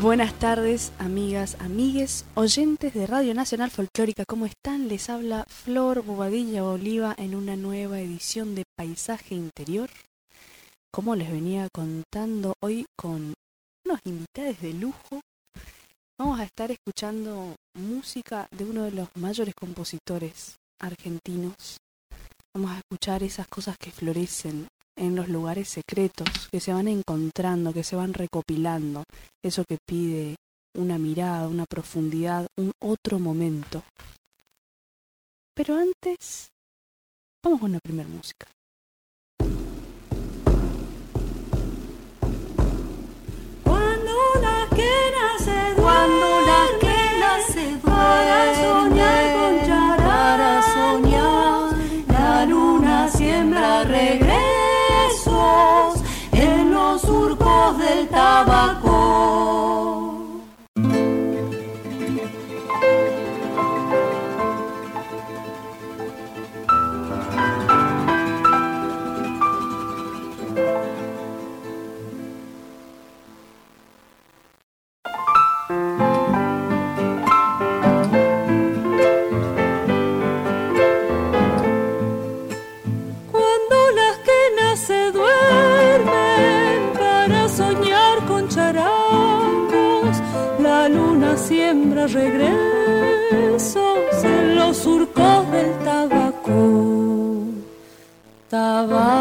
Buenas tardes, amigas, amigues, oyentes de Radio Nacional Folclórica. ¿Cómo están? Les habla Flor Bobadilla Oliva en una nueva edición de Paisaje Interior. Como les venía contando hoy con unos invitados de lujo, vamos a estar escuchando música de uno de los mayores compositores argentinos. Vamos a escuchar esas cosas que florecen en los lugares secretos, que se van encontrando, que se van recopilando, eso que pide una mirada, una profundidad, un otro momento. Pero antes, vamos con la primera música. Del tabaco. Siembra regresos en los surcos del tabaco. Tabaco.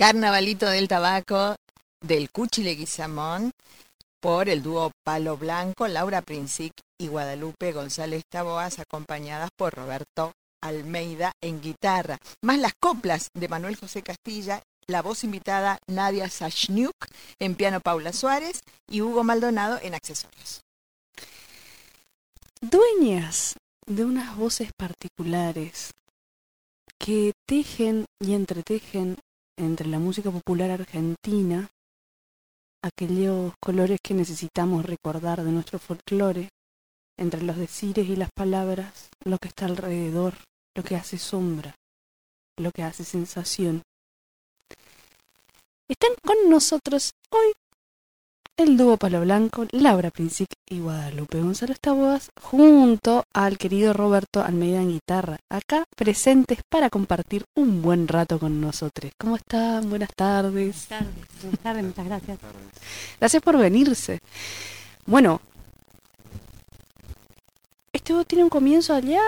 Carnavalito del Tabaco del Cuchi Leguizamón por el dúo Palo Blanco, Laura Princic y Guadalupe González Taboas, acompañadas por Roberto Almeida en guitarra, más las coplas de Manuel José Castilla, la voz invitada Nadia Sachniuk en piano Paula Suárez y Hugo Maldonado en accesorios. Dueñas de unas voces particulares que tejen y entretejen entre la música popular argentina aquellos colores que necesitamos recordar de nuestro folclore, entre los decires y las palabras, lo que está alrededor, lo que hace sombra, lo que hace sensación. Están con nosotros hoy el dúo Palo Blanco, Laura Princic y Guadalupe Gonzalo Taboas, junto al querido Roberto Almeida en guitarra, acá presentes para compartir un buen rato con nosotros. ¿Cómo están? Buenas tardes. Buenas tardes, buenas tardes, muchas gracias. Gracias por venirse. Bueno, esto tiene un comienzo allá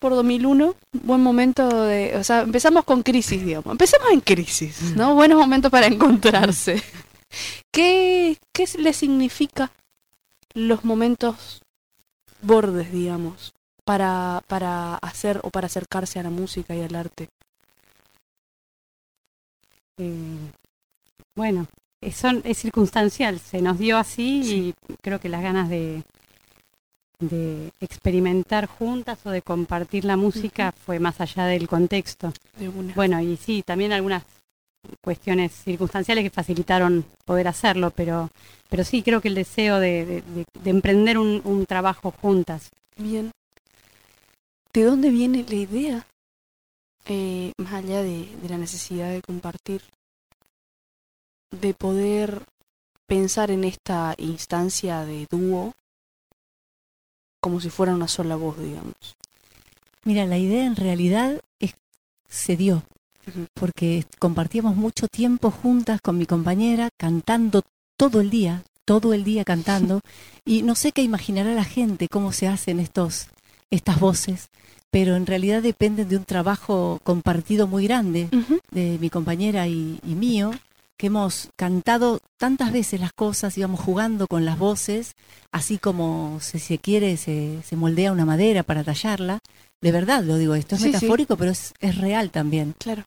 por 2001, buen momento de, o sea, empezamos con crisis, digamos. Empezamos en crisis, ¿no? Buenos momentos para encontrarse. ¿Qué, qué le significa los momentos bordes, digamos, para, para hacer o para acercarse a la música y al arte? Eh, bueno, es, son- es circunstancial, se nos dio así y creo que las ganas de, de experimentar juntas o de compartir la música fue más allá del contexto. De. Bueno, y sí, también algunas cuestiones circunstanciales que facilitaron poder hacerlo, pero, pero sí, creo que el deseo de, de- de- de emprender un, un trabajo juntas. Bien. ¿De dónde viene la idea? Eh, más allá de, de la necesidad de compartir, de poder pensar en esta instancia de dúo como si fuera una sola voz, digamos. Mira, la idea en realidad es, se dio. Porque compartíamos mucho tiempo juntas con mi compañera, cantando todo el día, todo el día cantando, y no sé qué imaginará la gente cómo se hacen estos, estas voces, pero en realidad dependen de un trabajo compartido muy grande de mi compañera y, y mío, que hemos cantado tantas veces las cosas, íbamos jugando con las voces, así como si se quiere, se, se moldea una madera para tallarla. De verdad lo digo, esto es Sí, sí. metafórico, pero es, es real también. Claro.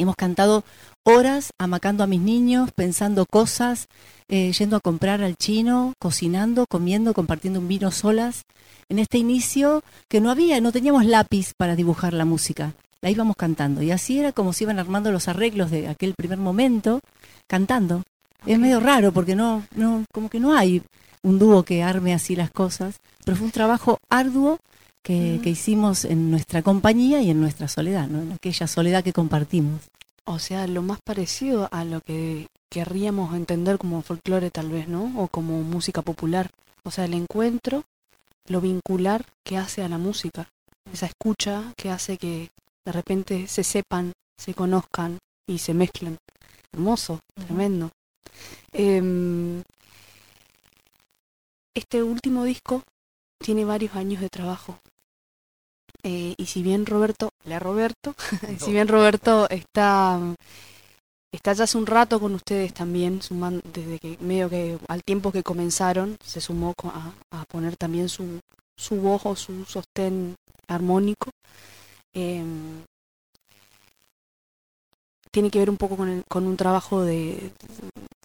Hemos cantado horas amacando a mis niños, pensando cosas, eh, yendo a comprar al chino, cocinando, comiendo, compartiendo un vino solas. En este inicio que no había, no teníamos lápiz para dibujar la música, la íbamos cantando. Y así era como se iban armando los arreglos de aquel primer momento, cantando. Es medio raro porque no, no, como que no hay un dúo que arme así las cosas, pero fue un trabajo arduo que, que hicimos en nuestra compañía y en nuestra soledad, ¿no? en aquella soledad que compartimos. O sea, lo más parecido a lo que querríamos entender como folclore tal vez, ¿no? O como música popular. O sea, el encuentro, lo vincular que hace a la música. Esa escucha que hace que de repente se sepan, se conozcan y se mezclen. Hermoso, tremendo. Em, este último disco tiene varios años de trabajo. Eh, y si bien Roberto, la Roberto, si bien Roberto está está ya hace un rato con ustedes también, suman, desde que medio que al tiempo que comenzaron, se sumó a, a poner también su, su voz o su sostén armónico. Em, tiene que ver un poco con, el- con un trabajo de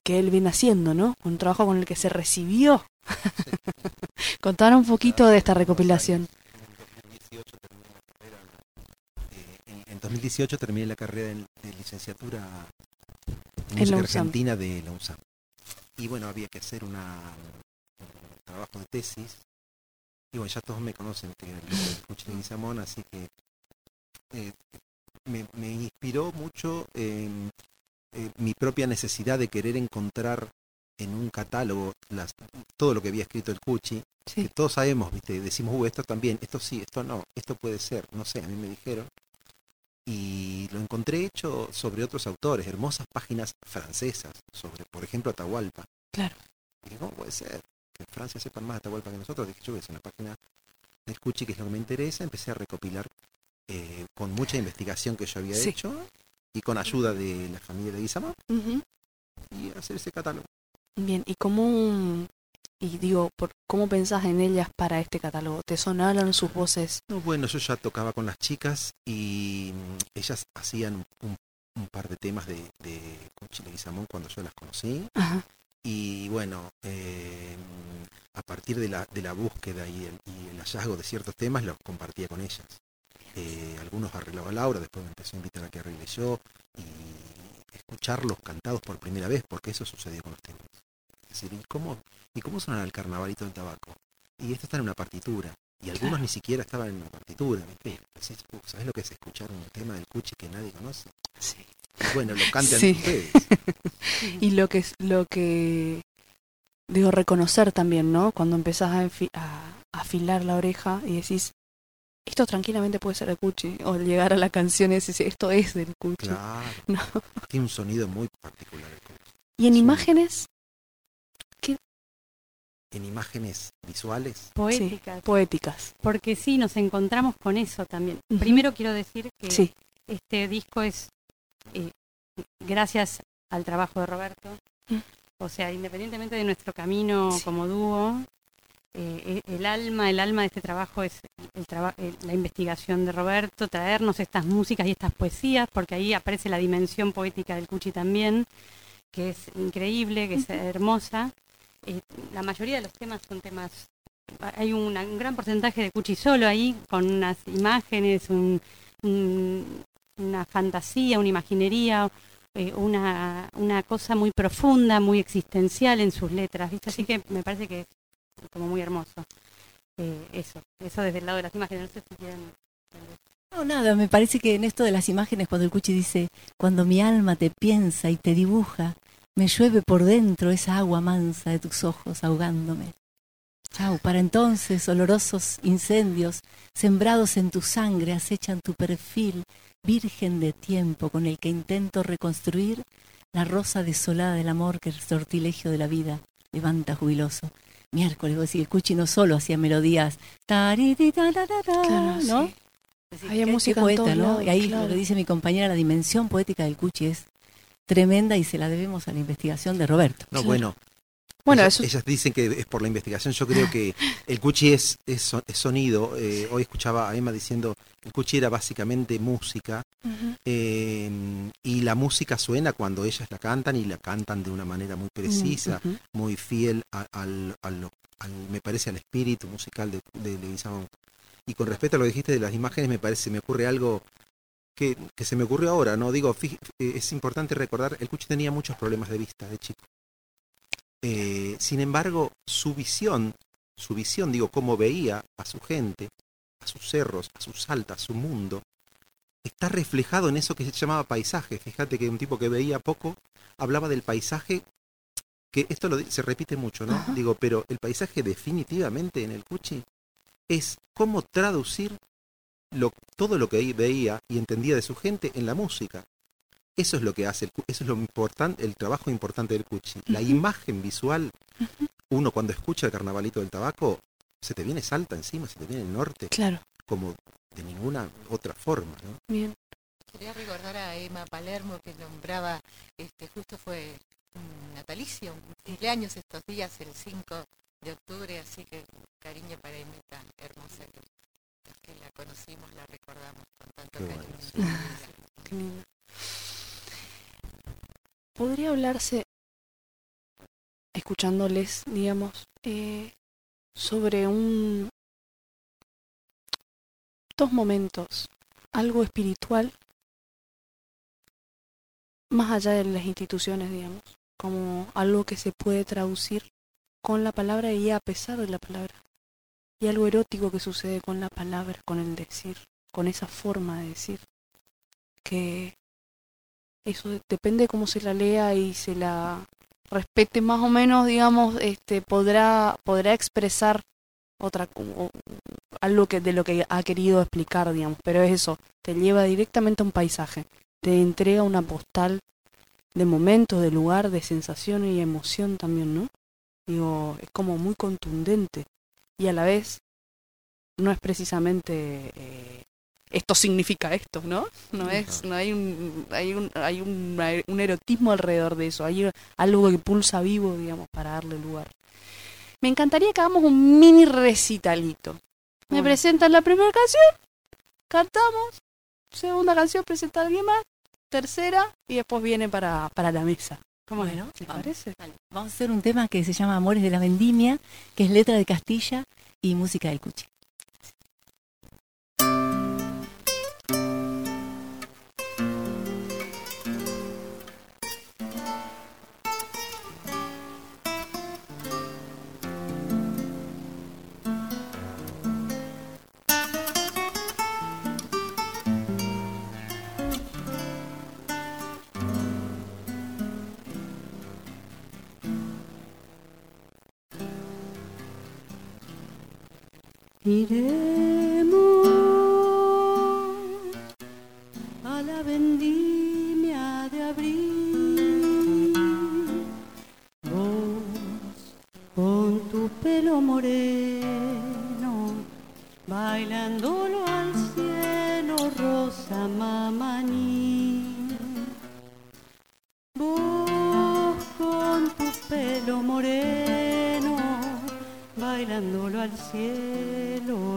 que él viene haciendo, ¿no? Un trabajo con el que se recibió. Contar un poquito de esta recopilación. En- En 2018 terminé la carrera de, licenciatura en En la argentina de la UNSAM. Y bueno, había que hacer una, un trabajo de tesis. Y bueno, ya todos me conocen, que y Samón, así que eh, me, me inspiró mucho en, eh, mi propia necesidad de querer encontrar en un catálogo las, todo lo que había escrito el Cuchi, Sí. que todos sabemos, ¿viste? decimos, "Uh, esto también, esto sí, esto no, esto puede ser, no sé, a mí me dijeron. Y lo encontré hecho sobre otros autores, hermosas páginas francesas, sobre, por ejemplo, Atahualpa. Claro. Y dije, ¿cómo puede ser? Que en Francia sepan más Atahualpa que nosotros. Dije, yo voy a hacer una página del Cuchi, que es lo que me interesa. Empecé a recopilar eh, con mucha investigación que yo había Sí. hecho y con ayuda de la familia de Guizamón Ujú. y hacer ese catálogo. Bien, ¿y cómo, y digo, por, cómo pensás en ellas para este catálogo? ¿Te sonaron sus voces? No, bueno, yo ya tocaba con las chicas y mm, ellas hacían un, un par de temas de, de Cuchi Leguizamón cuando yo las conocí. Ajá. Y bueno, eh, a partir de la, de la búsqueda y el, y el hallazgo de ciertos temas, los compartía con ellas. Eh, algunos arreglaba Laura, después me empezó a invitar a que arregle yo y escucharlos cantados por primera vez, porque eso sucedió con los temas. Decir, ¿y cómo, ¿y cómo suena el carnavalito del tabaco? Y esto está en una partitura. Y algunos Claro. ni siquiera estaban en una partitura. "Uh, ¿Sabés lo que es escuchar un tema del Cuchi que nadie conoce? Sí. Y bueno, lo cantan Sí. ustedes. Y lo que es lo que digo reconocer también, ¿no? Cuando empezás a, a afilar la oreja y decís esto tranquilamente puede ser de Cuchi o llegar a la canción y decís esto es del Cuchi. Claro. No. Tiene un sonido muy particular el Cuchi. Y en imágenes En imágenes visuales, Poéticas. poéticas. Porque sí, nos encontramos con eso también. Primero quiero decir que Sí. este disco es eh, gracias al trabajo de Roberto. Mm. O sea, independientemente de nuestro camino Sí. como dúo, eh, e- el alma, el alma de este trabajo es el traba- el- la investigación de Roberto, traernos estas músicas y estas poesías, porque ahí aparece la dimensión poética del Cuchi también, que es increíble, que es hermosa. Eh, la mayoría de los temas son temas hay un gran porcentaje de Cuchi solo ahí, con unas imágenes, un- un- una fantasía, una imaginería, eh, una, una cosa muy profunda, muy existencial en sus letras, ¿viste? Así que me parece que es como muy hermoso. Eh, eso, eso desde el lado de las imágenes, no sé si quieren... No, nada, me parece que en esto de las imágenes, cuando el Cuchi dice, cuando mi alma te piensa y te dibuja, me llueve por dentro esa agua mansa de tus ojos ahogándome. Chau, para entonces olorosos incendios sembrados en tu sangre acechan tu perfil, virgen de tiempo con el que intento reconstruir la rosa desolada del amor que el sortilegio de la vida levanta jubiloso. Miércoles, vos decís, el Cuchi no solo hacía melodías, Claro, ¿no? sí. Había música poeta, ¿no? y ahí claro. lo que dice mi compañera, la dimensión poética del Cuchi es tremenda y se la debemos a la investigación de Roberto. no, bueno, Bueno, ellas, eso ellas dicen que es por la investigación. Yo creo que el Cuchi es, es, es sonido. Eh, hoy escuchaba a Emma diciendo el Cuchi era básicamente música. Eh, y la música suena cuando ellas la cantan y la cantan de una manera muy precisa, muy fiel a- al, a lo- al- me parece, al espíritu musical de, de Leguizamón. Y con respecto a lo que dijiste de las imágenes, me parece, me ocurre algo que, que se me ocurrió ahora, ¿no? Digo, eh, es importante recordar, el Cuchi tenía muchos problemas de vista de chico. Eh, sin embargo, su visión, su visión, digo, cómo veía a su gente, a sus cerros, a sus altas, su mundo, está reflejado en eso que se llamaba paisaje. Fíjate que un tipo que veía poco hablaba del paisaje, que esto lo se repite mucho, ¿no? Ajá. Digo, pero el paisaje definitivamente en el Cuchi es cómo traducir lo, todo lo que veía y entendía de su gente en la música. Eso es lo que hace, el, eso es lo importante, el trabajo importante del Cuchi. La imagen visual, uno cuando escucha el carnavalito del tabaco, se te viene salta encima, se te viene el norte, Claro, como de ninguna otra forma, ¿no? bien. Quería recordar a Emma Palermo que nombraba, este justo fue un natalicio, un cumpleaños estos días, el 5 de octubre, así que cariño para Emita, hermosa, que los que la conocimos la recordamos con tanto Qué cariño. bueno, sí. Qué lindo. Podría hablarse, escuchándoles, digamos, eh, sobre un dos momentos, algo espiritual, más allá de las instituciones, digamos, como algo que se puede traducir con la palabra y a pesar de la palabra, y algo erótico que sucede con la palabra, con el decir, con esa forma de decir, que eso de- depende de cómo se la lea y se la respete más o menos, digamos, este podrá podrá expresar otra algo que de lo que ha querido explicar, digamos, pero es eso, te lleva directamente a un paisaje, te entrega una postal de momentos, de lugar, de sensación y emoción también, ¿no? Digo, es como muy contundente y a la vez no es precisamente eh, esto significa esto, ¿no? No es, no hay un, hay un, hay un, un erotismo alrededor de eso, hay algo que pulsa vivo, digamos, para darle lugar. Me encantaría que hagamos un mini recitalito. Me Bueno. presentan la primera canción, cantamos, segunda canción presenta a alguien más, tercera y después viene para, para la mesa. ¿Cómo Bueno, ¿Les vamos. parece? Vamos a hacer un tema que se llama Amores de la Vendimia, que es letra de Castilla y música del Cuchi. Iremos a la vendimia de abril. Vos con tu pelo moreno, bailándolo al cielo, rosa mamaní. Vos con tu pelo moreno, bailándolo al cielo,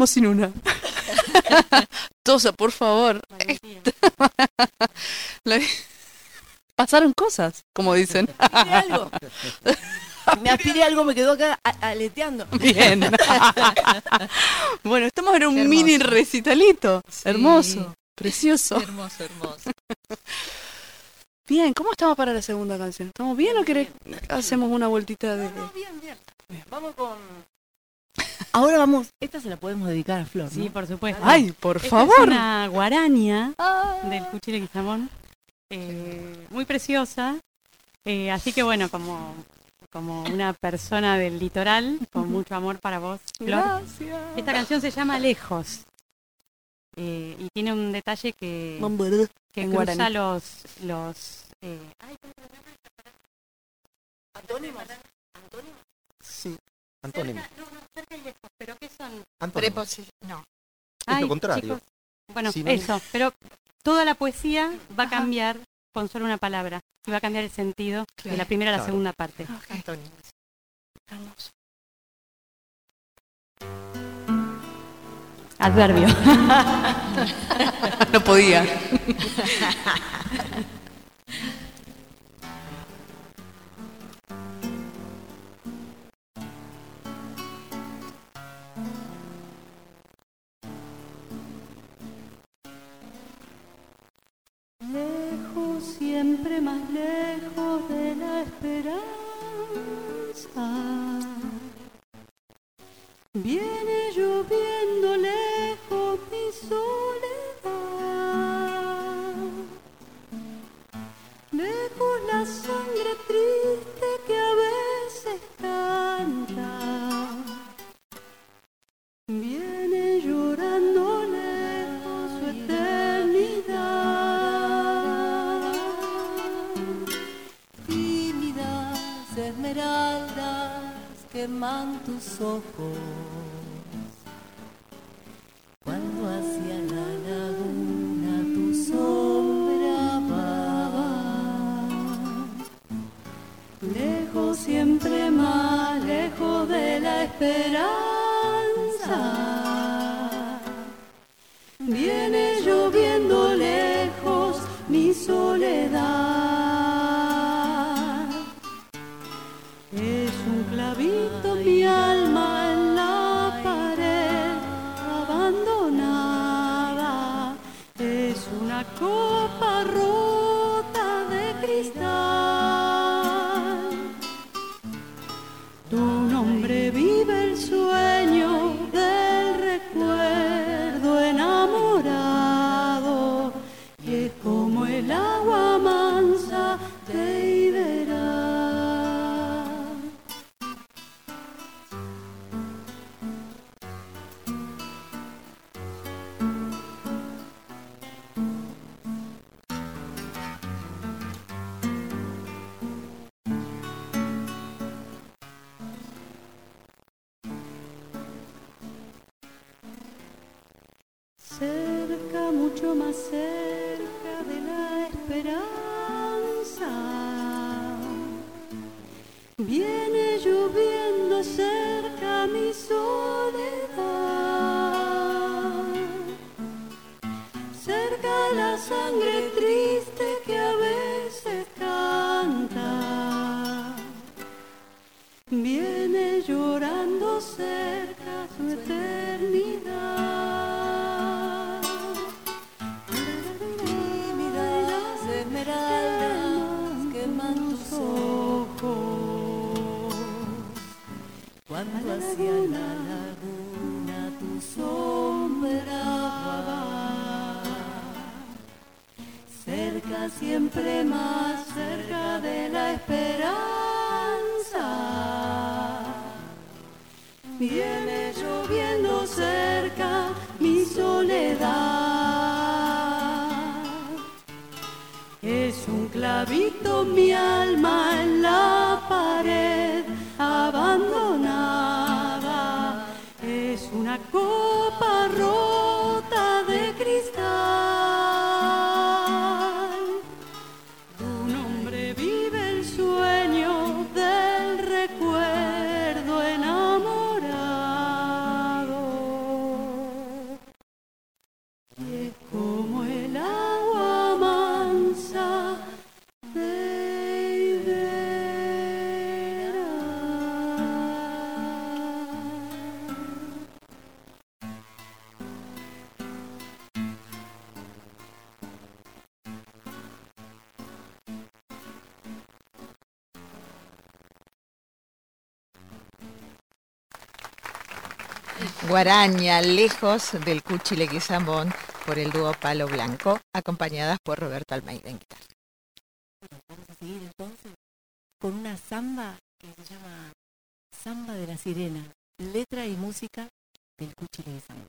quedamos sin una. Tosa, por favor. Pasaron cosas, como dicen. aspiré algo. Me aspiré algo, me quedó acá a- aleteando. Bien. bueno, estamos en un mini recitalito. Sí. Hermoso, precioso. Hermoso, hermoso. Bien, ¿cómo estamos para la segunda canción? ¿Estamos bien o querés hacemos una vueltita de bien, bien. Vamos con. Ahora vamos. Esta se la podemos dedicar a Flor. ¿no? Sí, por supuesto. Ay, por Esta favor. Es una guaraña del Cuchile Guizamón, eh, muy preciosa. eh, así que bueno, como, como una persona del litoral, con mucho amor para vos, Flor. Gracias. Esta canción se llama Lejos. eh, y tiene un detalle que, que en cruza guaraní. los... los eh, ay, Sí. Antónimo. cerca- no, no, cerca y lejos, pero ¿qué son? Antónimo. Preposi- no. Es lo contrario. Bueno, Sinónimo. eso, pero toda la poesía va a cambiar con solo una palabra y va a cambiar el sentido de la primera a la Claro. segunda parte. Antonio. Hermoso. Adverbio. No podía. siempre más lejos de la esperanza. Viene lloviendo lejos mi soledad. Lejos la sangre triste queman tus Guaraña, lejos del Cuchi Leguizamón, por el dúo Palo Blanco, acompañadas por Roberto Almeida en guitarra. Bueno, vamos a seguir entonces con una samba que se llama Samba de la Sirena, letra y música del cuchileguizamón.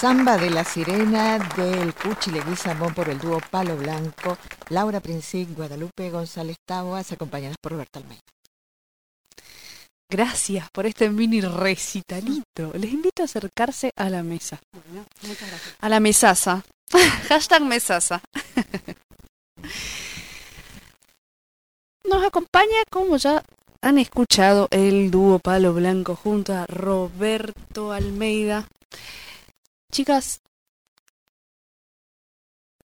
Samba de la sirena del Cuchi Leguizamón por el dúo Palo Blanco, Laura Princip, Guadalupe González Taboas, acompañadas por Roberto Almeida. Gracias por este mini recitalito. Les invito a acercarse a la mesa. Bueno, muchas gracias. A la mesaza. Hashtag mesaza. Nos acompaña, como ya han escuchado, el dúo Palo Blanco junto a Roberto Almeida. Chicas,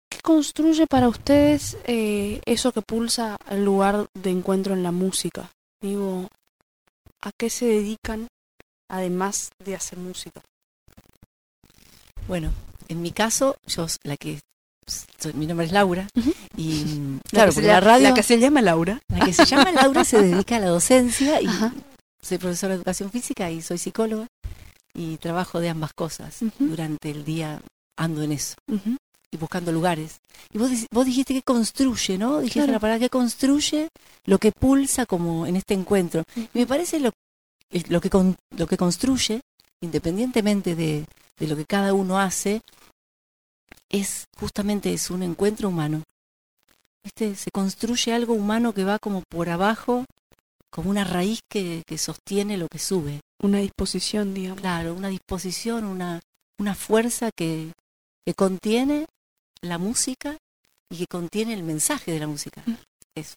¿qué construye para ustedes eh, eso que pulsa el lugar de encuentro en la música? Digo, ¿a qué se dedican además de hacer música? Bueno, en mi caso, yo la que soy- mi nombre es Laura y La claro, la llama- radio, la que se llama Laura. la que se llama Laura se dedica a la docencia y Ajá. soy profesora de educación física y soy psicóloga y trabajo de ambas cosas. Durante el día ando en eso y buscando lugares. Y vos, vos dijiste que construye, ¿no? Dijiste Claro. la palabra que construye lo que pulsa como en este encuentro. Y me parece lo, el- lo, que, con- lo que construye, independientemente de, de lo que cada uno hace, es justamente es un encuentro humano. ¿Viste? Se construye algo humano que va como por abajo, como una raíz que, que sostiene lo que sube. Una disposición, digamos. Claro, una disposición, una, una fuerza que, que contiene la música y que contiene el mensaje de la música. Mm. Eso.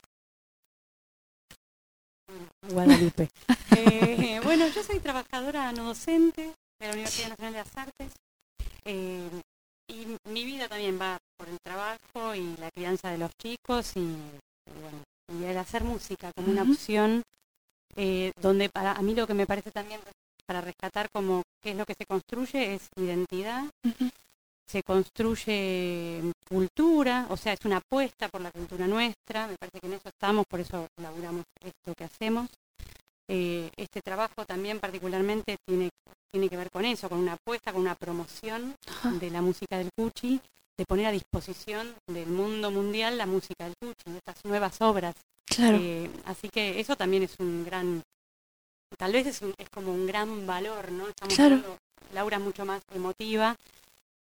Guadalupe. Eh, bueno, yo soy trabajadora no docente de la Universidad Nacional de las Artes eh, y mi vida también va por el trabajo y la crianza de los chicos y, y bueno, y el hacer música como una opción eh, donde para a mí lo que me parece también para rescatar como qué es lo que se construye es identidad, se construye cultura, o sea, es una apuesta por la cultura nuestra, me parece que en eso estamos, por eso laburamos esto que hacemos. Eh, este trabajo también particularmente tiene, tiene que ver con eso, con una apuesta, con una promoción de la música del Cuchi, de poner a disposición del mundo mundial la música del Cuchi, de estas nuevas obras. Claro. Eh, así que eso también es un gran, tal vez es, un- es como un gran valor, ¿no? Estamos Claro. Laura mucho más emotiva,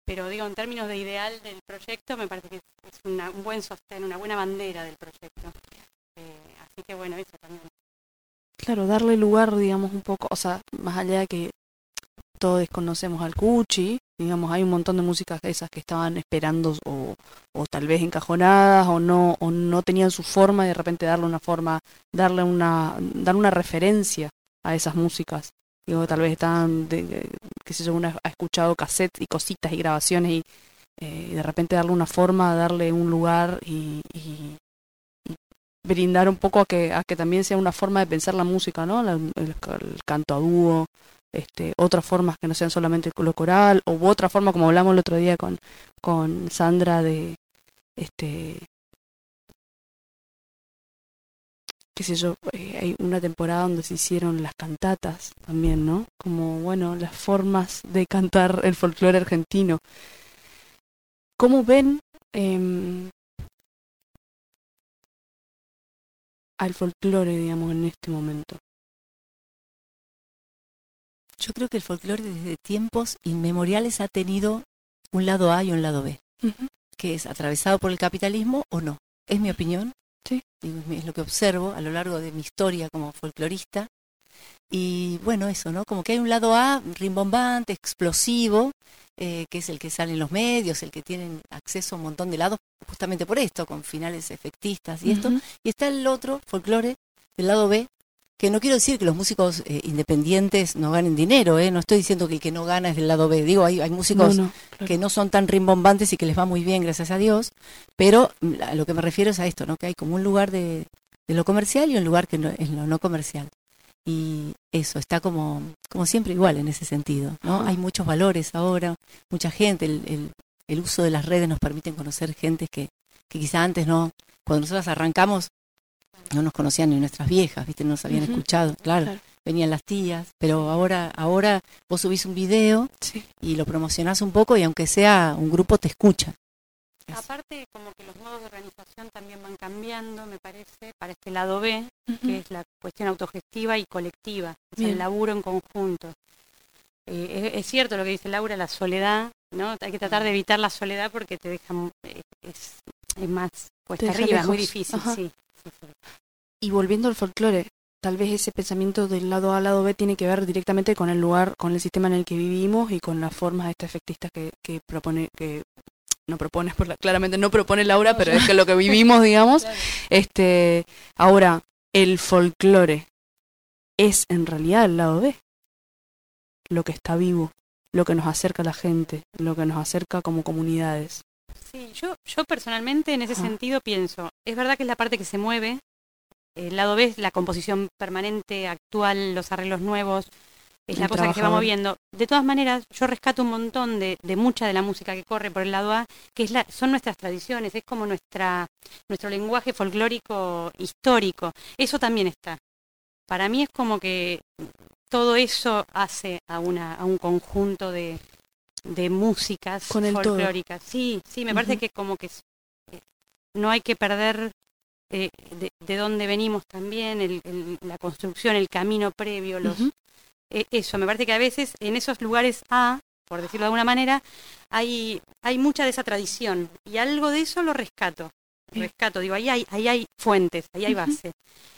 pero digo, en términos de ideal del proyecto, me parece que es, es una- un buen sostén, una buena bandera del proyecto. Eh, así que bueno, eso también. Claro, darle lugar, digamos, un poco, o sea, más allá de que todos conocemos al Cuchi, digamos, hay un montón de músicas esas que estaban esperando o, o tal vez encajonadas o no o no tenían su forma y de repente darle una forma, darle una dar una referencia a esas músicas. Digo, tal vez estaban, de, qué sé yo, ha escuchado cassettes y cositas y grabaciones y, eh, y de repente darle una forma, darle un lugar y, y- brindar un poco a que, a que también sea una forma de pensar la música, ¿no? El canto a dúo, este, otras formas que no sean solamente lo coral, o otra forma como hablamos el otro día con, con Sandra de este qué sé yo, eh, hay una temporada donde se hicieron las cantatas también, ¿no? Como, bueno, las formas de cantar el folclore argentino. ¿Cómo ven em, al folclore, digamos, en este momento? Yo creo que el folclore desde tiempos inmemoriales ha tenido un lado A y un lado B, que es atravesado por el capitalismo o no. Es mi opinión. Sí. Es lo que observo a lo largo de mi historia como folclorista. Y bueno, eso, ¿no? Como que hay un lado A rimbombante, explosivo, eh, que es el que sale en los medios, el que tienen acceso a un montón de lados, justamente por esto, con finales efectistas y esto. Y está el otro folclore del lado B, que no quiero decir que los músicos eh, independientes no ganen dinero, ¿eh? no estoy diciendo que el que no gana es del lado B, digo, hay, hay músicos No, no, claro. que no son tan rimbombantes y que les va muy bien, gracias a Dios, pero mm, a lo que me refiero es a esto, ¿no? que hay como un lugar de, de lo comercial y un lugar que no, es lo no comercial. Y eso, está como, como siempre igual en ese sentido. ¿no? Hay muchos valores ahora, mucha gente, el, el, el uso de las redes nos permite conocer gente que, que quizá antes no, cuando nosotros arrancamos, no nos conocían ni nuestras viejas, ¿viste? No nos habían escuchado, claro, Claro. venían las tías, pero ahora, ahora vos subís un video Sí. y lo promocionás un poco y aunque sea un grupo te escucha. Eso. Aparte, como que los modos de organización también van cambiando, me parece, para este lado B, que es la cuestión autogestiva y colectiva, o sea, Bien. el laburo en conjunto. eh, es, es cierto lo que dice Laura, la soledad, ¿no? Hay que tratar de evitar la soledad porque te deja, eh, es, es más cuesta arriba, es muy difícil, Ajá. sí. sí, sí. Y volviendo al folclore, tal vez ese pensamiento del lado A al lado B tiene que ver directamente con el lugar, con el sistema en el que vivimos y con las formas esta efectistas que, que propone, que no propone, por la- claramente no propone Laura, pero es que lo que vivimos, digamos. Este, ahora, el folclore es en realidad el lado B, lo que está vivo, lo que nos acerca a la gente, lo que nos acerca como comunidades. Sí, yo, yo personalmente en ese Ajá. sentido pienso, es verdad que es la parte que se mueve, el lado B es la composición permanente, actual, los arreglos nuevos, es El la cosa que se va moviendo. De todas maneras, yo rescato un montón de, de mucha de la música que corre por el lado A, que es la, son nuestras tradiciones, es como nuestra, nuestro lenguaje folclórico histórico. Eso también está. Para mí es como que todo eso hace a, una, a un conjunto de, de músicas Con el todo. folclóricas. Sí, sí, me parece que como que eh, no hay que perder eh, de, de dónde venimos también, el- el- la construcción, el camino previo, los, eh, eso, me parece que a veces en esos lugares A, por decirlo de alguna manera, hay, hay mucha de esa tradición y algo de eso lo rescato. Rescato, digo, ahí hay, ahí hay fuentes, ahí hay base.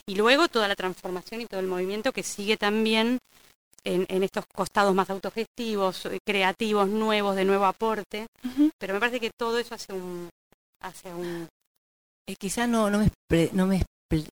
Y luego toda la transformación y todo el movimiento que sigue también en, en estos costados más autogestivos, eh, creativos, nuevos, de nuevo aporte. Pero me parece que todo eso hace un, hace un Eh, quizá no, no me, no, me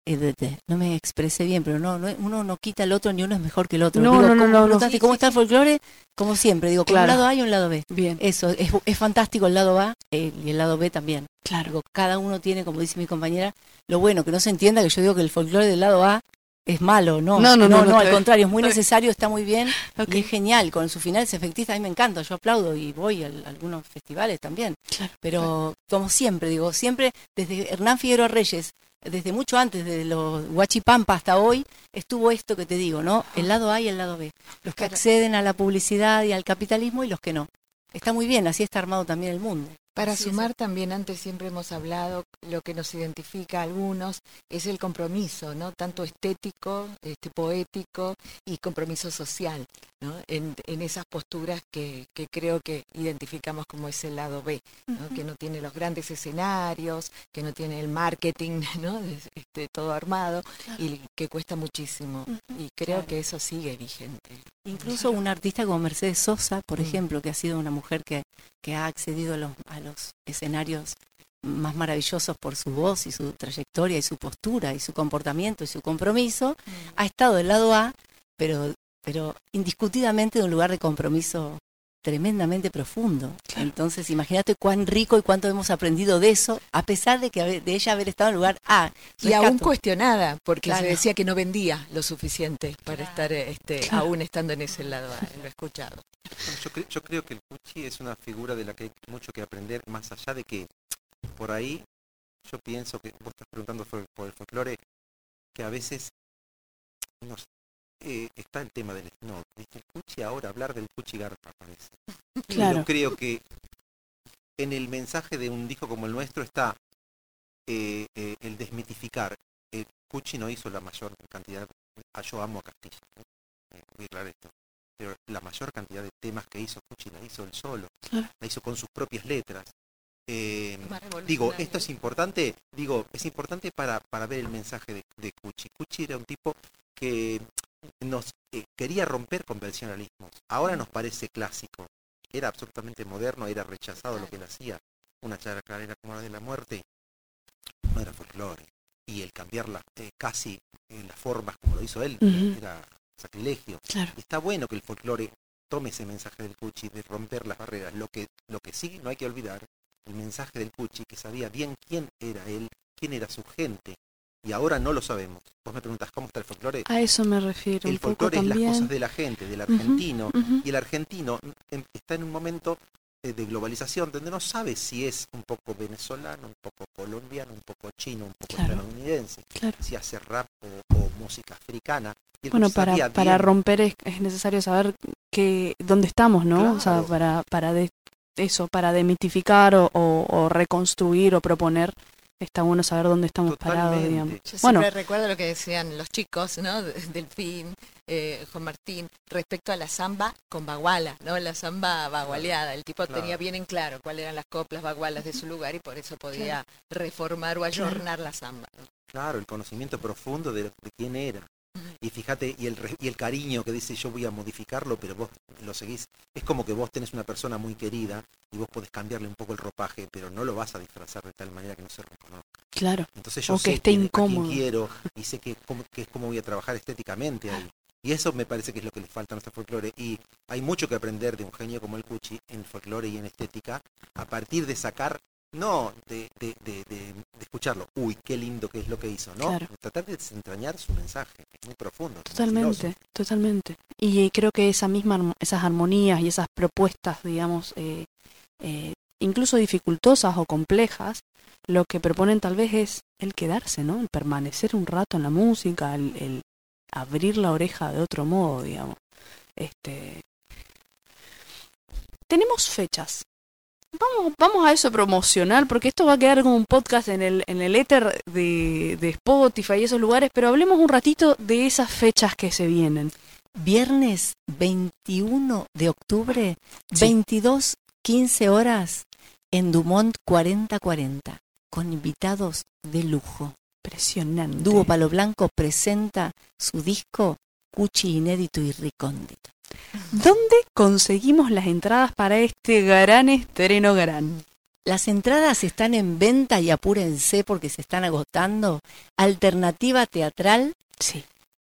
eh, no me expresé bien, pero no, no, uno no quita al otro ni uno es mejor que el otro. No, Digo, no, no, ¿cómo- no, no. preguntaste Sí, ¿Cómo sí, está el folclore? Como siempre, digo, Claro. un lado A y un lado B. Bien, Eso, es, es fantástico el lado A eh, y el lado B también. claro. Digo, cada uno tiene, como dice mi compañera, lo bueno, que no se entienda que yo digo que el folclore del lado A es malo, no. No, no, no, no, al contrario, es muy necesario, está muy bien y es genial. Con su final es efectista, a mí me encanta, yo aplaudo y voy a, algunos festivales también. claro. Pero como siempre, digo, siempre desde Hernán Figueroa Reyes, desde mucho antes de los Huachipampa hasta hoy, estuvo esto que te digo, ¿no? El lado A y el lado B. Los que acceden a la publicidad y al capitalismo y los que no. Está muy bien, así está armado también el mundo. Para Así es. sumar también, antes siempre hemos hablado, lo que nos identifica a algunos es el compromiso, ¿no? Tanto estético, este, poético y compromiso social, ¿no? En, en esas posturas que, que creo que identificamos como ese lado B, ¿no? Que no tiene los grandes escenarios, que no tiene el marketing, ¿no? Este, todo armado y que cuesta muchísimo. Y creo Claro. que eso sigue vigente. Incluso una artista como Mercedes Sosa, por Mm. ejemplo, que ha sido una mujer que, que ha accedido a los, a los escenarios más maravillosos por su voz y su trayectoria y su postura y su comportamiento y su compromiso, ha estado del lado A, pero, pero indiscutidamente de un lugar de compromiso tremendamente profundo. Entonces, imagínate cuán rico y cuánto hemos aprendido de eso, a pesar de que de ella haber estado en lugar A. Y aún cuestionada, porque Claro. se decía que no vendía lo suficiente para Claro. estar este, Claro. aún estando en ese lado. ah, Lo he escuchado. Bueno, yo, cre- yo creo que el Cuchi es una figura de la que hay mucho que aprender, más allá de que por ahí yo pienso que vos estás preguntando por, por el folclore, que a veces no sé, eh, está el tema del no, ¿viste? el Cuchi ahora hablar del Cuchi Garpa parece. Claro. Yo creo que en el mensaje de un disco como el nuestro está eh, eh, el desmitificar. El Cuchi no hizo la mayor cantidad, ah, yo amo a Castilla, ¿no? Eh, voy a aclarar esto, pero la mayor cantidad de temas que hizo Cuchi la hizo él solo, Claro. la hizo con sus propias letras. Eh, digo, esto es importante, digo, es importante para, para ver el mensaje de, de Cuchi. Cuchi era un tipo que nos eh, quería romper convencionalismos. Ahora nos parece clásico. Era absolutamente moderno, era rechazado lo que él hacía. Una characalera como la de la muerte no era folclore. Y el cambiar la- eh, casi en las formas como lo hizo él era sacrilegio. Claro. Está bueno que el folclore tome ese mensaje del Cuchi de romper las barreras. Lo que, lo que sí no hay que olvidar, el mensaje del Cuchi, que sabía bien quién era él, quién era su gente. Y ahora no lo sabemos. Vos me preguntas cómo está el folclore. A eso me refiero. El folclore es las cosas de la gente, del argentino. Y el argentino está en un momento eh, de globalización donde no sabe si es un poco venezolano, un poco colombiano, un poco chino, un poco Claro. estadounidense, Claro. si hace rap o, o música africana. Y Bueno, para, para romper es, es necesario saber que dónde estamos, ¿no? O sea, para, para de- eso, para demitificar o, o- o reconstruir o proponer está bueno saber dónde estamos parados, digamos. Yo Bueno. siempre recuerdo lo que decían los chicos, ¿no? De- Delfín, eh, Juan Martín, respecto a la samba con baguala, ¿no? La samba bagualeada. El tipo Claro. tenía bien en claro cuáles eran las coplas bagualas de su lugar y por eso podía reformar o ayornar la samba. ¿no? Claro, el conocimiento profundo de, de quién era. Y fíjate, y el, y el cariño que dice yo voy a modificarlo, pero vos lo seguís. Es como que vos tenés una persona muy querida y vos podés cambiarle un poco el ropaje, pero no lo vas a disfrazar de tal manera que no se reconozca. Claro. Entonces yo O que sé esté quién- a quién incómodo. quiero y sé que, que es cómo voy a trabajar estéticamente ahí. Y eso me parece que es lo que le falta a nuestro folclore. Y hay mucho que aprender de un genio como el Cuchi en folclore y en estética, a partir de sacar, no de, de, de- escucharlo, uy, qué lindo que es lo que hizo, ¿no? Claro. Tratar de desentrañar su mensaje, es muy profundo. Totalmente, totalmente. Y creo que esa misma, esas armonías y esas propuestas, digamos, eh, eh, incluso dificultosas o complejas, lo que proponen tal vez es el quedarse, ¿no? El permanecer un rato en la música, el, el abrir la oreja de otro modo, digamos. Este, tenemos fechas. Vamos, vamos a eso promocional, porque esto va a quedar como un podcast en el, en el éter de, de Spotify y esos lugares, pero hablemos un ratito de esas fechas que se vienen. Viernes 21 de octubre, Sí. 22, 15 horas, en Dumont 4040, con invitados de lujo. Impresionante. Dúo Palo Blanco presenta su disco Cuchi Inédito y Recóndito. ¿Dónde conseguimos las entradas para este gran estreno gran? Las entradas están en venta y apúrense porque se están agotando. Alternativa teatral, Sí,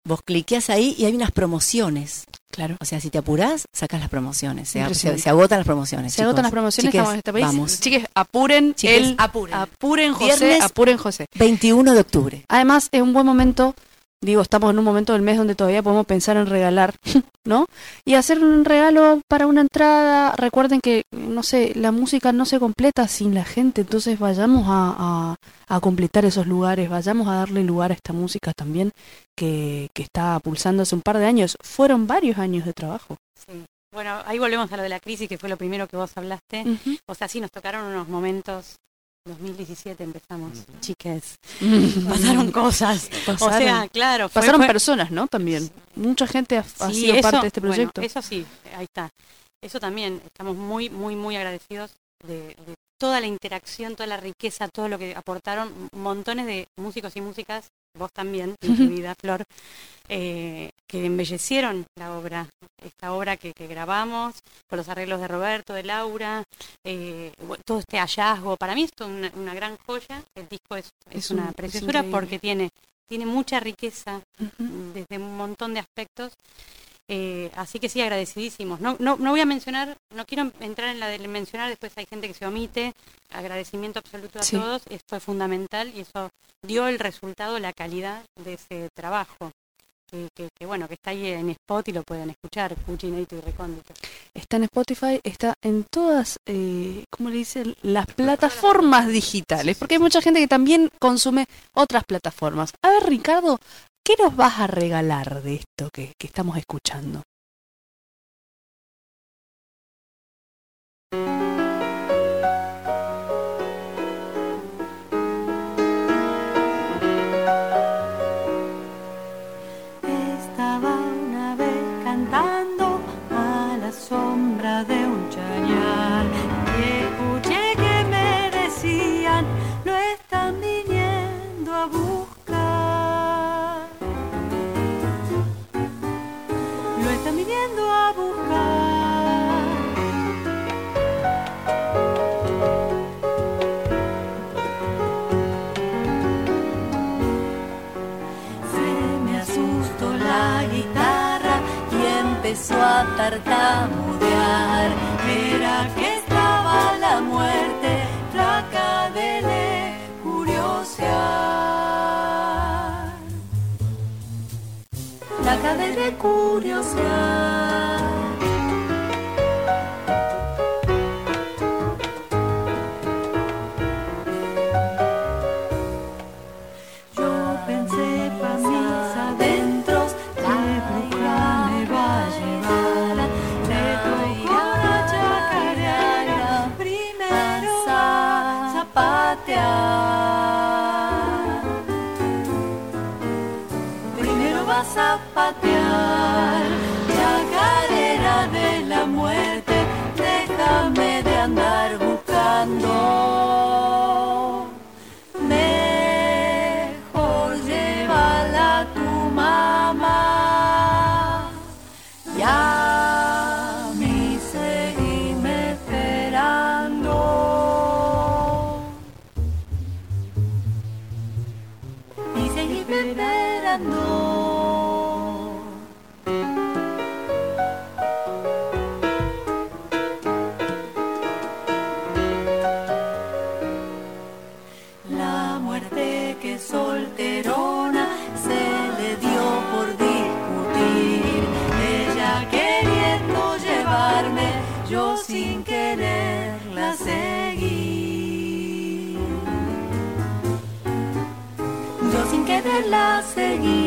vos cliqueas ahí y hay unas promociones. claro. O sea, si te apurás, sacas las promociones. Se, se- Impresionante. se agotan las promociones. Se agotan las promociones, Chiques, estamos en este país. Vamos. Chiques, apuren Chiques, el... apuren. Apuren José, Viernes- apuren José. 21 de octubre. Además, es un buen momento, digo, estamos en un momento del mes donde todavía podemos pensar en regalar, ¿no? Y hacer un regalo para una entrada. Recuerden que, no sé, la música no se completa sin la gente, entonces vayamos a, a- a completar esos lugares, vayamos a darle lugar a esta música también que, que está pulsando hace un par de años. Fueron varios años de trabajo. Sí. Bueno, ahí volvemos a lo de la crisis, que fue lo primero que vos hablaste. O sea, sí, nos tocaron unos momentos. 2017 empezamos, Ujú. chiques. Pasaron cosas. O sea, claro. fue- Pasaron fue- personas, ¿no? También. Mucha gente ha, ha Sí, sido eso- parte de este bueno, proyecto. eso sí, ahí está. Eso también, estamos muy, muy, muy agradecidos de, de toda la interacción, toda la riqueza, todo lo que aportaron montones de músicos y músicas, vos también, incluida Flor, eh, que embellecieron la obra, esta obra que, que grabamos, con los arreglos de Roberto, de Laura, eh, todo este hallazgo. Para mí esto es una, una gran joya, el disco es, es Es un- una es preciosura porque tiene, tiene mucha riqueza desde un montón de aspectos. Eh, así que sí, agradecidísimos. No, no, no voy a mencionar, no quiero entrar en la de mencionar, después hay gente que se omite. Agradecimiento absoluto a Sí. todos, eso fue fundamental y eso dio el resultado, la calidad de ese trabajo. Que, que- que, bueno, que está ahí en Spot y lo pueden escuchar, Cuchinito y Recóndito. Está en Spotify, está en todas, eh, ¿cómo le dicen? Las plataformas digitales, porque hay mucha gente que también consume otras plataformas. A ver, Ricardo, ¿qué nos vas a regalar de esto que, estamos escuchando? Empezó a tartamudear. Era que estaba la muerte flaca de curiosear. Flaca de curiosear. Muerte, sin quererla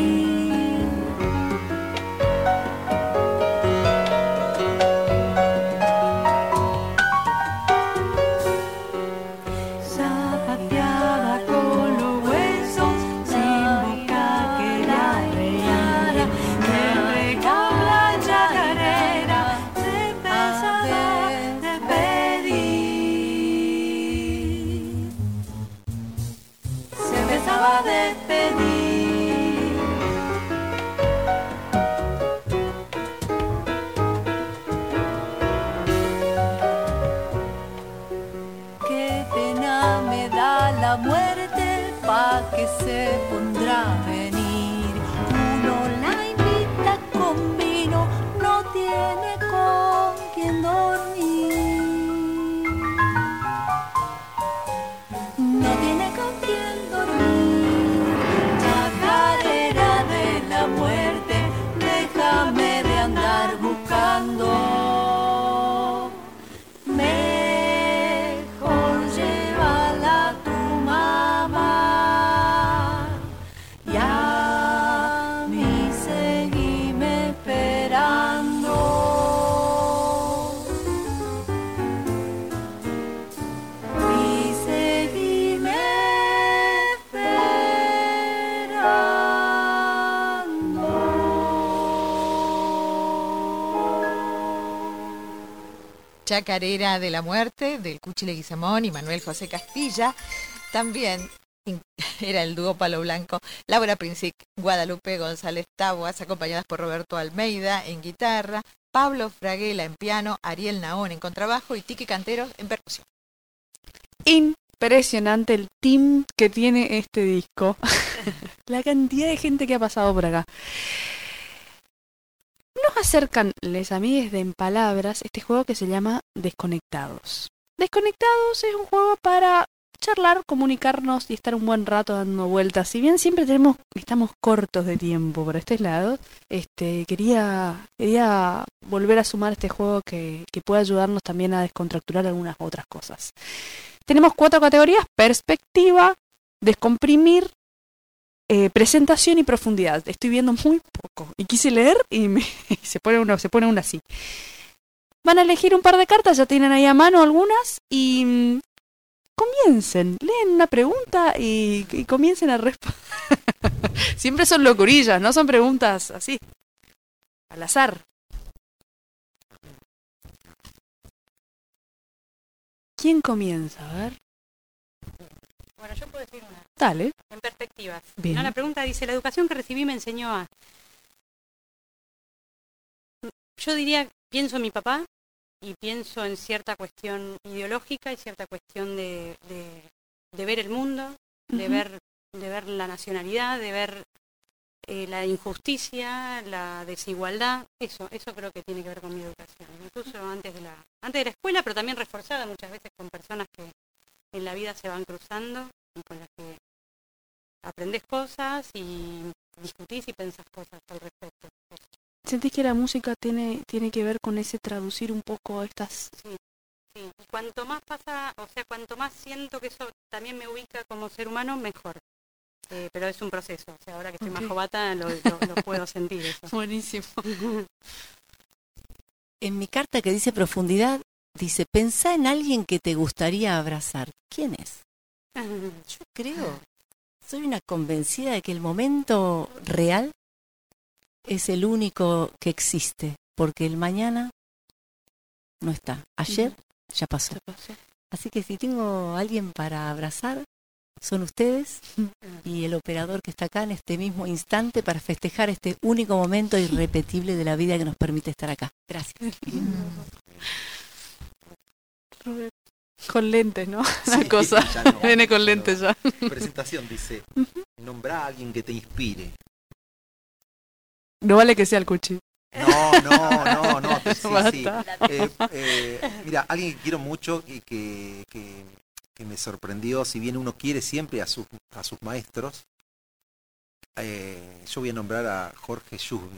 Chacarera de la Muerte, del Cuchi Leguizamón y Manuel José Castilla. También era el dúo Palo Blanco, Laura Princic, Guadalupe González Taboas, acompañadas por Roberto Almeida en guitarra, Pablo Fraguela en piano, Ariel Naón en contrabajo y Tiki Canteros en percusión. Impresionante el team que tiene este disco. La cantidad de gente que ha pasado por acá. Nos acercan, les amigues de En Palabras, este juego que se llama Desconectados. Desconectados es un juego para charlar, comunicarnos y estar un buen rato dando vueltas. Si bien siempre tenemos, estamos cortos de tiempo por este lado, este, quería, quería volver a sumar este juego que, que puede ayudarnos también a descontracturar algunas otras cosas. Tenemos cuatro categorías, perspectiva, descomprimir, eh, presentación y profundidad. Estoy viendo muy poco y quise leer y, me- se pone uno, se pone uno así. Van a elegir un par de cartas, ya tienen ahí a mano algunas y mm, comiencen, leen una pregunta y, y comiencen a responder. Siempre son locurillas, no son preguntas así, al azar. ¿Quién comienza? A ver, Bueno, yo puedo decir una. Dale. En perspectivas. Bien. No, la pregunta dice, la educación que recibí me enseñó a... Yo diría, pienso en mi papá y pienso en cierta cuestión ideológica y cierta cuestión de, de, de ver el mundo, de ver de ver la nacionalidad, de ver eh, la injusticia, la desigualdad, eso, eso creo que tiene que ver con mi educación, incluso antes de la, antes de la escuela, pero también reforzada muchas veces con personas que en la vida se van cruzando y con las que aprendes cosas y discutís y pensás cosas al respecto. ¿Sentís que la música tiene, tiene que ver con ese traducir un poco estas... Sí, sí. Y cuanto más pasa, o sea, cuanto más siento que eso también me ubica como ser humano, mejor. Eh, pero es un proceso. O sea, ahora que estoy más jovata, lo, lo- lo puedo sentir eso. Buenísimo. En mi carta que dice profundidad, dice, pensá en alguien que te gustaría abrazar. ¿Quién es? Yo creo, soy una convencida de que el momento real es el único que existe, porque el mañana no está. Ayer ya pasó. Así que si tengo alguien para abrazar, son ustedes y el operador que está acá en este mismo instante para festejar este único momento irrepetible de la vida que nos permite estar acá. Gracias. Robert, Con lentes, ¿no? Sí, cosa. no. Viene con lentes ya. Presentación dice, nombra a alguien que te inspire. No vale que sea el cuchi. No, no, no, no, sí, sí. Eh, eh, mira, alguien que quiero mucho y que, que, que me sorprendió, si bien uno quiere siempre a sus, a sus maestros, eh, yo voy a nombrar a Jorge Schubert.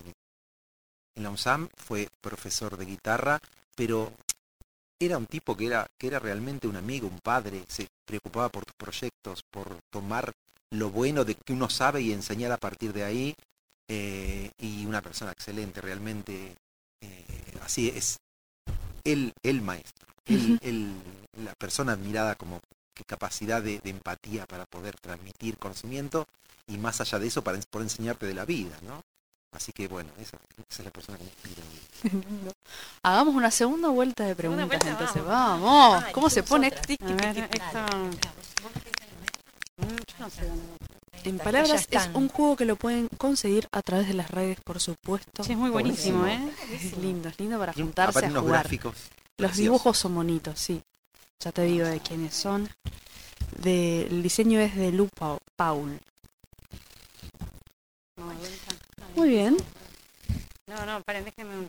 En la UNSAM fue profesor de guitarra, pero era un tipo que era, que era realmente un amigo, un padre, se preocupaba por tus proyectos, por tomar lo bueno de que uno sabe y enseñar a partir de ahí, eh, y una persona excelente, realmente eh, así es el, el maestro, el, la persona admirada como qué capacidad de, de empatía para poder transmitir conocimiento y más allá de eso para por enseñarte de la vida, ¿no? Así que bueno, esa, esa es la persona que me inspira. Hagamos una segunda vuelta de preguntas, vuelta, entonces. vamos. Vamos. Ay, ¿Cómo se pone? tic, ver, tic, tic. esto... Mm, Yo no sé dónde va. En palabras, es un juego que lo pueden conseguir a través de las redes, por supuesto. Sí, es muy buenísimo, ¿eh? Es lindo, es lindo para juntarse aparte a unos jugar. gráficos. Los preciosos. dibujos son bonitos, sí. Ya te digo de quiénes son. De, el diseño es de Lu Pau- Paul. No. Muy bien. No, no, paren, déjenme un.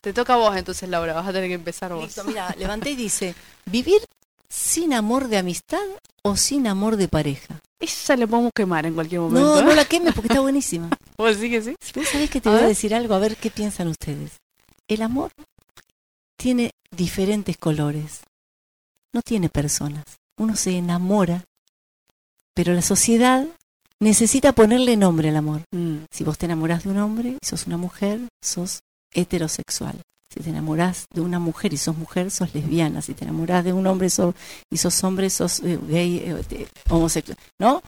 Te toca a vos entonces, Laura. Vas a tener que empezar vos. Listo, mira, levanté y dice, ¿vivir sin amor de amistad o sin amor de pareja? Esa le podemos quemar en cualquier momento. No, ¿eh? no la quemes porque está buenísima. ¿Vos decís que sí? ¿Vos sabés que te A voy a decir algo? A ver qué piensan ustedes. El amor tiene diferentes colores. No tiene personas. Uno se enamora, pero la sociedad necesita ponerle nombre al amor. Mm, Si vos te enamorás de un hombre y sos una mujer, sos heterosexual. Si te enamorás de una mujer y sos mujer, sos lesbiana. Si te enamorás de un hombre sos- y sos hombre, sos eh, gay, eh, homosexual. ¿No?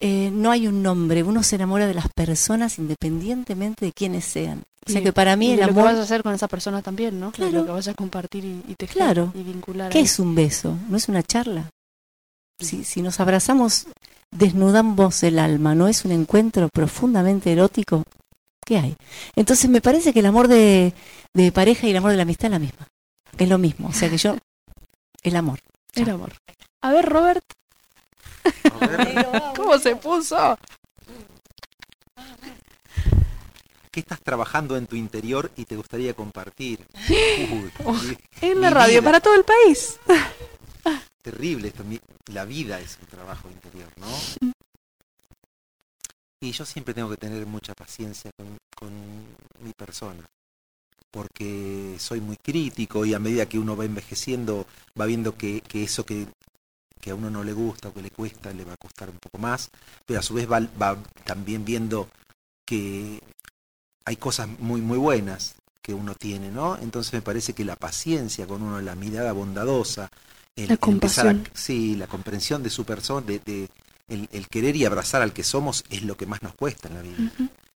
Eh, no hay un nombre. Uno se enamora de las personas independientemente de quiénes sean. O sea Y- que para mí el de lo que amor... vas a hacer con esa persona también, ¿no? Claro. Lo que vayas a compartir y, y Claro. y vincular. ¿Qué es un beso? ¿No es una charla? Si, si nos abrazamos, desnudamos el alma, ¿no es un encuentro profundamente erótico? ¿Qué hay? Entonces me parece que el amor de, de pareja y el amor de la amistad es la misma. Es lo mismo. O sea que yo, el amor. El amor. A ver, Robert, A ver, ¿cómo se puso? ¿Qué estás trabajando en tu interior y te gustaría compartir? Uy, En la radio vida. para todo el país. Terrible mi- La vida es un trabajo interior, ¿no? Y yo siempre tengo que tener mucha paciencia con, con mi persona, porque soy muy crítico y a medida que uno va envejeciendo va viendo que, que eso que, que a uno no le gusta o que le cuesta le va a costar un poco más, pero a su vez va, va también viendo que hay cosas muy muy buenas que uno tiene, ¿no? Entonces me parece que la paciencia con uno, la mirada bondadosa, el, La a- compasión. sí, la comprensión de su persona, de, de- el, el querer y abrazar al que somos es lo que más nos cuesta en la vida.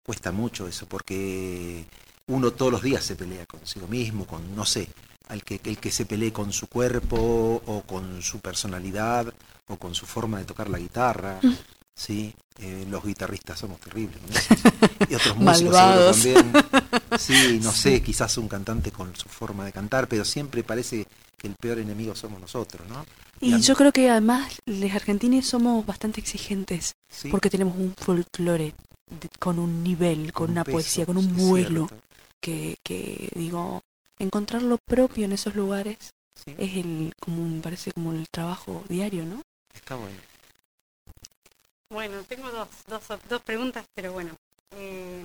Cuesta mucho eso, porque uno todos los días se pelea consigo mismo, con, no sé, al que, el que se pelee con su cuerpo, o con su personalidad, o con su forma de tocar la guitarra. Mm. Sí, eh, los guitarristas somos terribles. ¿no? Y otros músicos también. Sí, no sé, quizás un cantante con su forma de cantar, pero siempre parece que el peor enemigo somos nosotros, ¿no? Y yo creo que además los argentinos somos bastante exigentes Sí, porque tenemos un folclore de- con un nivel, con, un una peso, poesía, con un vuelo que, que digo, encontrar lo propio en esos lugares sí, es el como parece como el trabajo diario, ¿no? está bueno. Bueno, tengo dos, dos, dos preguntas, pero bueno. Eh,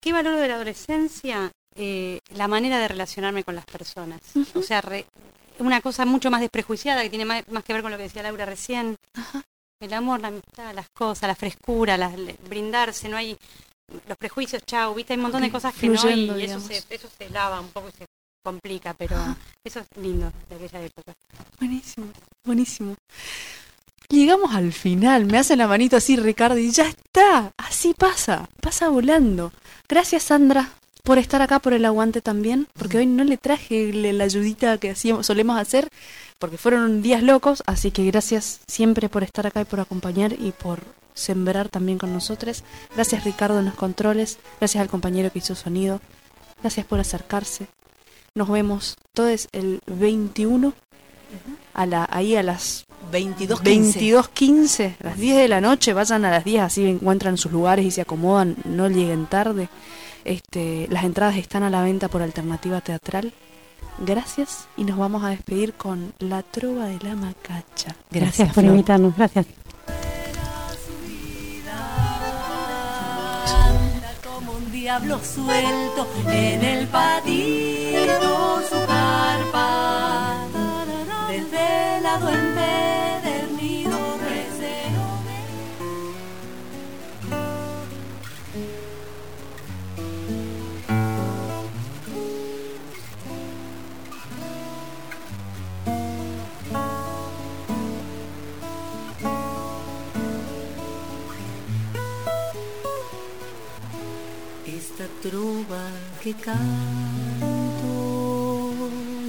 ¿Qué valoro de la adolescencia? Eh, la manera de relacionarme con las personas. O sea, re- una cosa mucho más desprejuiciada que tiene más, más que ver con lo que decía Laura recién. El amor, la amistad, las cosas, la frescura, las- brindarse, no hay los prejuicios, chau, viste, hay un montón de cosas que no hay fluyendo, y eso se, eso se lava un poco y se complica, pero eso es lindo de aquella época. Buenísimo, buenísimo. Llegamos al final, me hacen la manito así Ricardo y ya está, así pasa, pasa volando. Gracias Sandra por estar acá, por el aguante también, porque hoy no le traje la ayudita que hacíamos, solemos hacer, porque fueron días locos, así que gracias siempre por estar acá y por acompañar y por sembrar también con nosotros. Gracias Ricardo en los controles, gracias al compañero que hizo sonido, gracias por acercarse. Nos vemos todos el 21 a la, ahí a las 22 22.15, a las 10 de la noche, vayan a las 10, así encuentran sus lugares y se acomodan, no lleguen tarde. Este, las entradas están a la venta por alternativa teatral. Gracias y nos vamos a despedir con La Trova de la Macacha. Gracias, por Flor. invitarnos. Gracias. Anda como un diablo suelto en el patio su carpa. Trova que canto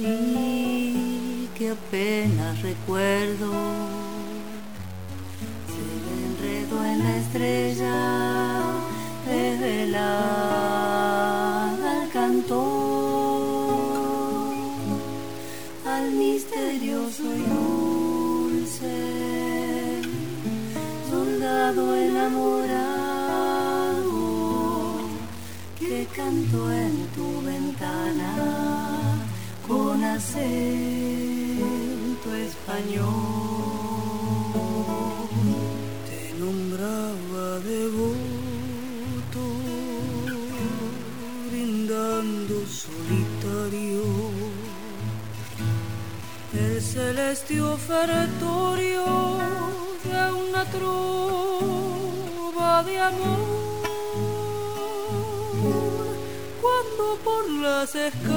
y que apenas recuerdo. Se enredó en la estrella desvelada al cantor al misterioso y dulce soldado enamorado que cantó en tu ventana con acento español. Te nombraba devoto, brindando solitario el celeste ofertorio de una trova de amor por las escalas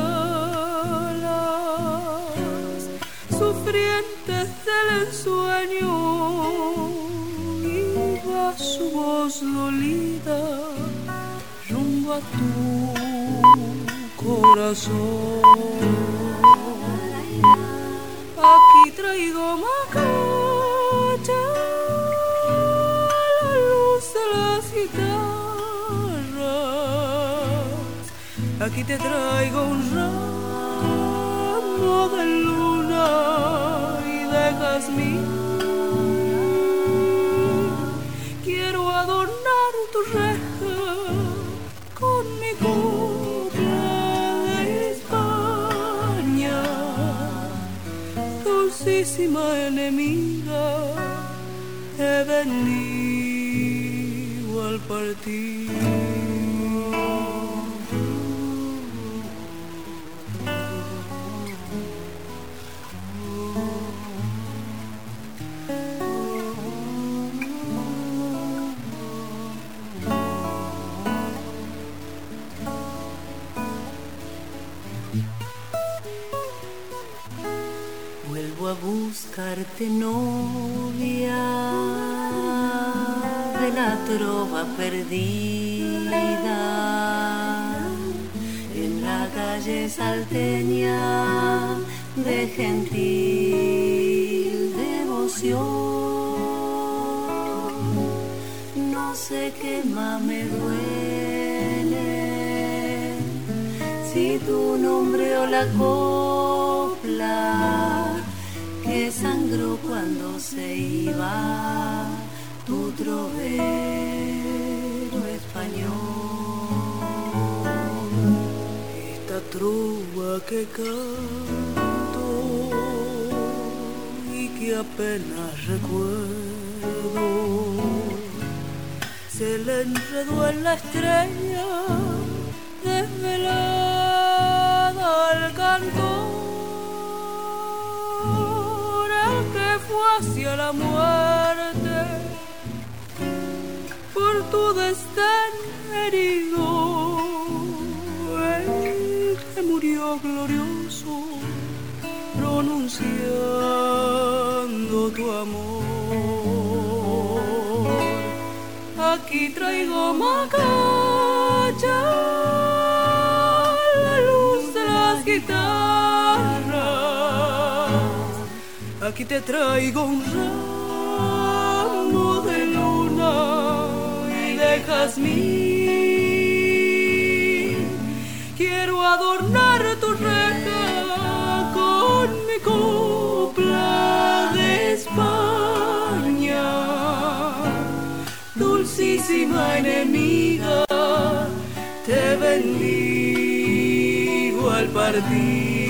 sufrientes del ensueño iba su voz dolida rumbo a tu corazón. Aquí traigo macacha, Aquí te traigo un ramo de luna y de jazmín. Quiero adornar tu reja con mi copla de España dulcísima enemiga, te bendigo al partir. Buscarte novia. De la trova perdida. En la calle salteña. De gentil devoción. No sé qué más me duele si tu nombre o la copla cuando se iba tu trovero español. Esta trova que canto y que apenas recuerdo se le enredó en la estrella desvelada al cantor hacia la muerte. Por tu estar herido, el que murió glorioso, pronunciando tu amor. Aquí traigo macaya, la luz de las guitarras. Aquí te traigo un ramo de luna y de jazmín. Quiero adornar tu reja con mi copla de España. Dulcísima enemiga, te bendigo al partir.